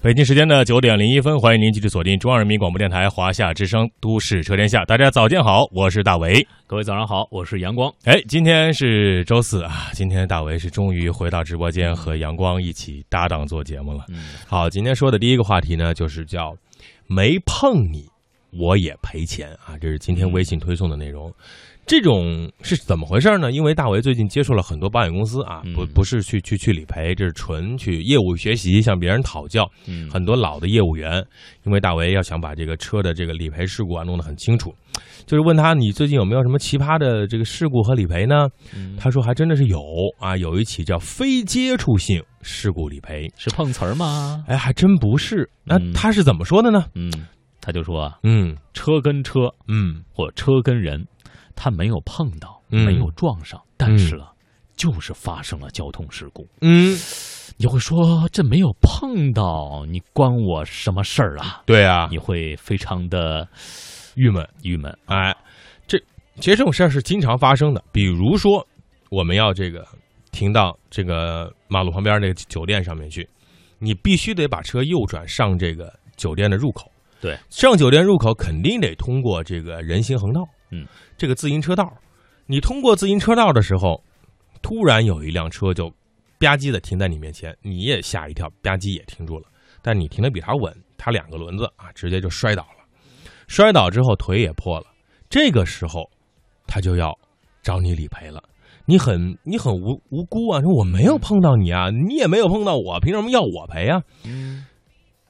北京时间的九点零一分，欢迎您继续锁定中央人民广播电台华夏之声《都市车天下》。大家早间好，我是大为。各位早上好，我是阳光。哎，今天是周四啊，今天大为是终于回到直播间和阳光一起搭档做节目了。嗯，好，今天说的第一个话题呢，就是叫“没碰你我也赔钱”啊，这是今天微信推送的内容。这种是怎么回事呢？因为大为最近接触了很多保险公司啊，不不是去去去理赔，这是纯去业务学习，向别人讨教。嗯很多老的业务员，因为大为要想把这个车的这个理赔事故啊弄得很清楚，就是问他你最近有没有什么奇葩的这个事故和理赔呢？嗯他说还真的是有啊，有一起叫非接触性事故理赔。是碰瓷儿吗？哎，还真不是。那嗯他是怎么说的呢？嗯，他就说啊，嗯车跟车嗯或车跟人，他没有碰到，嗯没有撞上，但是呢，就是发生了交通事故。嗯，你会说这没有碰到，你关我什么事儿啊？对啊，你会非常的郁闷。郁闷。哎，这其实这种事儿是经常发生的。比如说，我们要这个停到这个马路旁边那个酒店上面去，你必须得把车右转上这个酒店的入口。对，上酒店入口肯定得通过这个人行横道，嗯，这个自行车道。你通过自行车道的时候，突然有一辆车就吧唧的停在你面前，你也吓一跳，吧唧也停住了。但你停的比他稳，他两个轮子啊，直接就摔倒了。摔倒之后腿也破了，这个时候他就要找你理赔了。你很你很无无辜啊，说我没有碰到你啊，你也没有碰到我，凭什么要我赔啊？嗯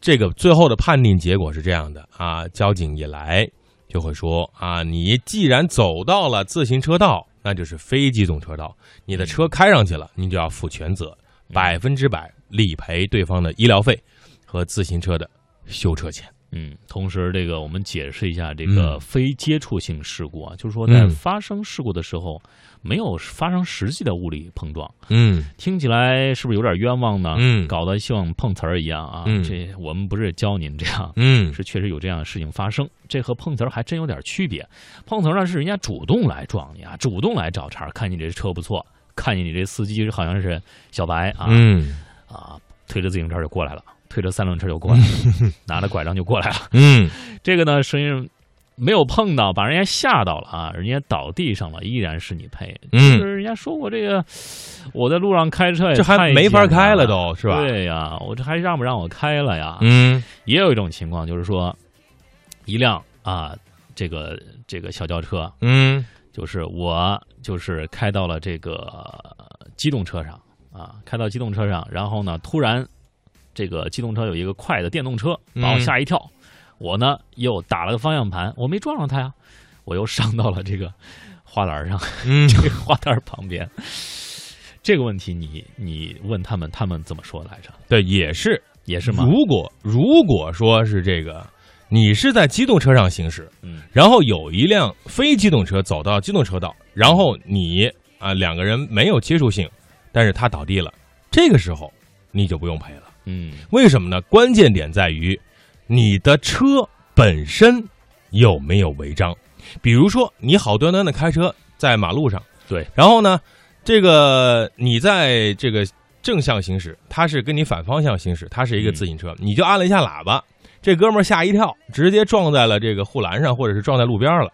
这个最后的判定结果是这样的啊，交警一来就会说啊，你既然走到了自行车道，那就是非机动车道，你的车开上去了，你就要负全责，百分之百理赔对方的医疗费和自行车的修车钱。嗯，同时这个我们解释一下这个嗯非接触性事故啊，就是说在嗯发生事故的时候没有发生实际的物理碰撞，嗯听起来是不是有点冤枉呢？嗯搞得像碰瓷儿一样啊！嗯这我们不是教您这样，嗯是确实有这样的事情发生。这和碰瓷儿还真有点区别。碰瓷儿呢是人家主动来撞你啊，主动来找茬儿，看你这车不错，看见你这司机好像是小白啊、嗯啊，推着自行车就过来了，推着三轮车就过来了，拿着拐杖就过来了。嗯这个呢，声音没有碰到，把人家吓到了啊，人家倒地上了，依然是你赔。嗯就是人家说我这个我在路上开车也这还没法开了了都是吧对呀，我这还让不让我开了呀？嗯也有一种情况，就是说一辆啊，这个这个小轿车，嗯就是我就是开到了这个机动车上啊，开到机动车上，然后呢，突然这个机动车有一个快的电动车把我嗯吓一跳，我呢又打了个方向盘，我没撞上他呀，我又上到了这个花篮上，嗯这个花坛旁边。这个问题你你问他们，他们怎么说来着？对，也是。也是吗？如果如果说是这个，你是在机动车上行驶，嗯然后有一辆非机动车走到机动车道，然后你啊两个人没有接触性，但是他倒地了，这个时候你就不用赔了。嗯为什么呢？关键点在于你的车本身有没有违章。比如说，你好端端的开车在马路上，对，然后呢，这个你在这个正向行驶，它是跟你反方向行驶，它是一个自行车，你就按了一下喇叭，这哥们儿吓一跳，直接撞在了这个护栏上，或者是撞在路边了，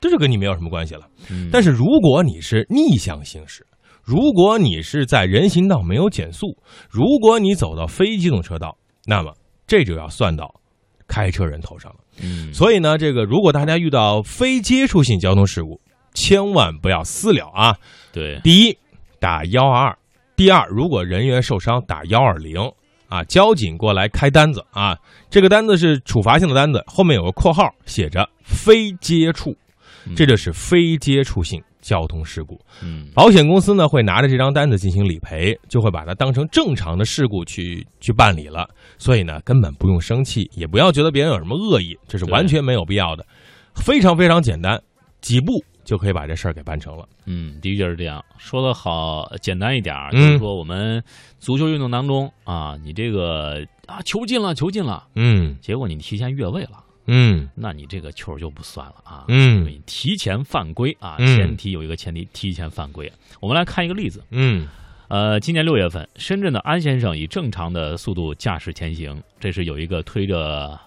这就跟你没有什么关系了。嗯，但是如果你是逆向行驶，如果你是在人行道没有减速，如果你走到非机动车道，那么这就要算到开车人头上了。嗯所以呢，这个如果大家遇到非接触性交通事故，千万不要私了啊！对，第一，打幺二二；第二，如果人员受伤，打幺二零啊，交警过来开单子啊。这个单子是处罚性的单子，后面有个括号写着“非接触”，这就是非接触性交通事故。嗯保险公司呢会拿着这张单子进行理赔，就会把它当成正常的事故去去办理了。所以呢，根本不用生气，也不要觉得别人有什么恶意，这是完全没有必要的，非常非常简单，几步就可以把这事儿给办成了。嗯，的确是这样。说的好简单一点儿，嗯就是说我们足球运动当中啊，你这个啊球进了，球进了，嗯结果你提前越位了。嗯。那你这个球就不算了啊，嗯。因为你提前犯规啊，嗯。前提有一个前提，提前犯规。我们来看一个例子，嗯。呃，今年六月份，深圳的安先生以正常的速度驾驶前行，这是有一个推着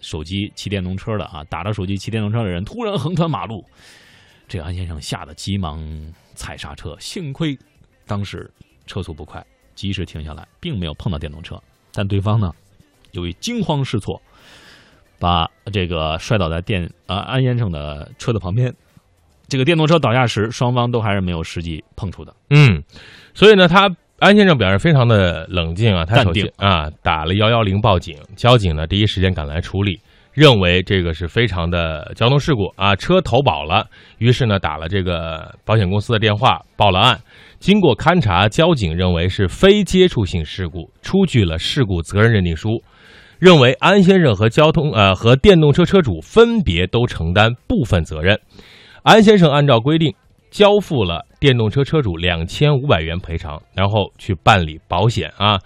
手机骑电动车的啊，打着手机骑电动车的人突然横穿马路，这个安先生吓得急忙踩刹车，幸亏当时车速不快，及时停下来，并没有碰到电动车。但对方呢，由于惊慌失措，把这个摔倒在电呃安先生的车的旁边。这个电动车倒下时，双方都还是没有实际碰触的。嗯，所以呢，他安先生表示非常的冷静啊，他淡定首先啊打了幺幺零报警，交警呢第一时间赶来处理，认为这个是非常的交通事故啊，车投保了，于是呢打了这个保险公司的电话报了案。经过勘查，交警认为是非接触性事故，出具了事故责任认定书，认为安先生和交通呃和电动车车主分别都承担部分责任。安先生按照规定交付了电动车车主两千五百元赔偿，然后去办理保险啊。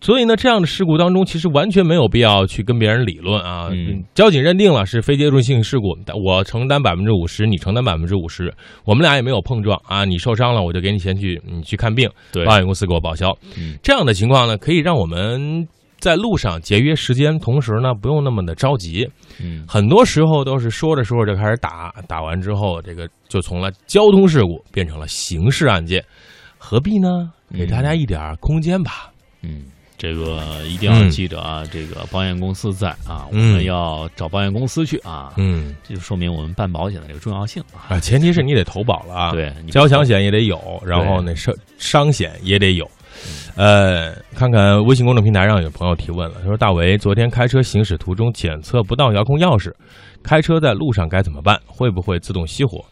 所以呢，这样的事故当中，其实完全没有必要去跟别人理论啊。嗯交警认定了是非接触性事故，我承担百分之五十，你承担百分之五十，我们俩也没有碰撞啊。你受伤了，我就给你钱去你去看病，保险公司给我报销。嗯这样的情况呢，可以让我们在路上节约时间，同时呢不用那么的着急。嗯，很多时候都是说着说着就开始打，打完之后，这个就从了交通事故变成了刑事案件，何必呢？给大家一点空间吧。嗯，这个一定要记着啊，这个保险公司在啊，我嗯们要找保险公司去啊，嗯这就说明我们办保险的这个重要性啊。啊，前提是你得投保了啊，对，交强险也得有，然后呢伤伤险也得有。呃，看看微信公众平台上有朋友提问了，他说：“大为，昨天开车行驶途中检测不到遥控钥匙，开车在路上该怎么办？会不会自动熄火？”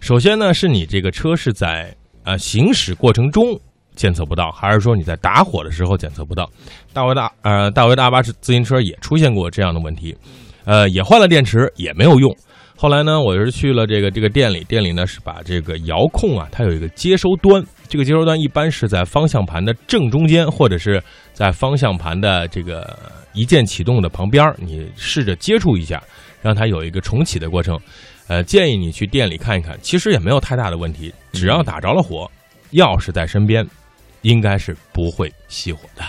首先呢，是你这个车是在呃行驶过程中检测不到，还是说你在打火的时候检测不到？大为大呃大为的阿巴自行车也出现过这样的问题，呃，也换了电池也没有用。后来呢，我是去了这个这个店里，店里呢是把这个遥控啊，它有一个接收端，这个接收端一般是在方向盘的正中间，或者是在方向盘的这个一键启动的旁边儿，你试着接触一下，让它有一个重启的过程。呃，建议你去店里看一看，其实也没有太大的问题，只要打着了火，钥匙在身边，应该是不会熄火的。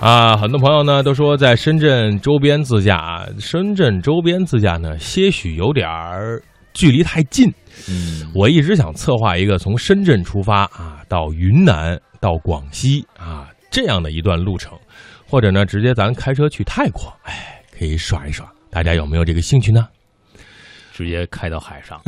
啊，很多朋友呢都说在深圳周边自驾啊，深圳周边自驾呢些许有点儿距离太近。嗯，我一直想策划一个从深圳出发啊，到云南、到广西啊这样的一段路程，或者呢直接咱开车去泰国，哎，可以耍一耍。大家有没有这个兴趣呢？直接开到海上，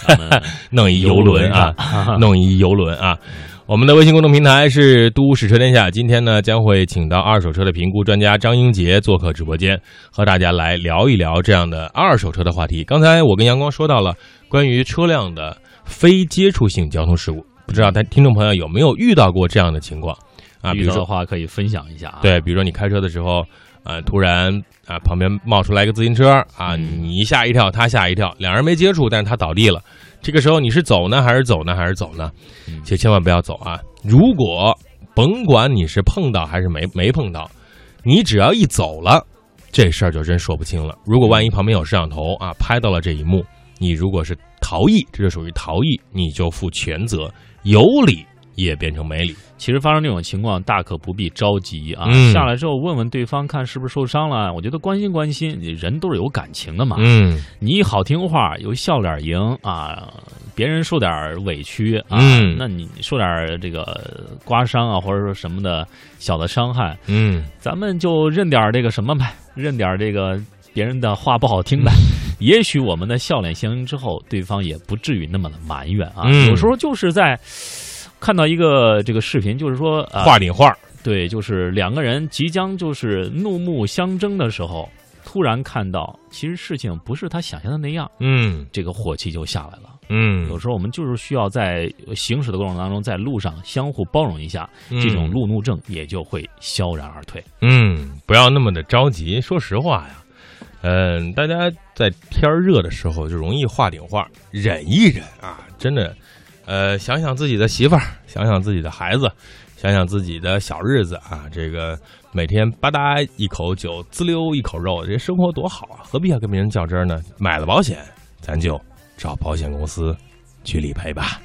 弄一游轮啊，啊，弄一游轮啊。我们的微信公众平台是“都市车天下”，今天呢将会请到二手车的评估专家张英杰做客直播间，和大家来聊一聊这样的二手车的话题。刚才我跟阳光说到了关于车辆的非接触性交通事故，不知道他听众朋友有没有遇到过这样的情况啊？比遇到的如说，话可以分享一下啊。，对，比如说你开车的时候，呃，突然啊旁边冒出来一个自行车啊，你一吓一跳，他吓一跳，两人没接触，但是他倒地了。这个时候你是走呢，还是走呢，还是走呢？就千万不要走啊！如果甭管你是碰到还是没没碰到，你只要一走了，这事儿就真说不清了。如果万一旁边有摄像头啊，拍到了这一幕，你如果是逃逸，这就属于逃逸，你就负全责，有理也变成没理。其实发生这种情况，大可不必着急啊。嗯下来之后问问对方，看是不是受伤了。我觉得关心关心，你人都是有感情的嘛。嗯你一好听话，有笑脸迎啊，别人受点委屈啊，嗯那你受点这个刮伤啊，或者说什么的小的伤害，嗯咱们就认点这个什么呗，认点这个别人的话不好听呗。也许我们的笑脸相迎之后，对方也不至于那么的埋怨啊。嗯有时候就是在看到一个这个视频，就是说啊，话顶画。对，就是两个人即将就是怒目相争的时候，突然看到其实事情不是他想象的那样，嗯这个火气就下来了。嗯有时候我们就是需要在行驶的过程当中，在路上相互包容一下，嗯这种路怒症也就会萧然而退。嗯，不要那么的着急。说实话呀，嗯、大家在天儿热的时候就容易画顶画，忍一忍啊，真的，呃，想想自己的媳妇儿，想想自己的孩子，想想自己的小日子啊，这个每天吧嗒一口酒，滋溜一口肉，这生活多好啊，何必要跟别人较真呢？买了保险，咱就找保险公司去理赔吧。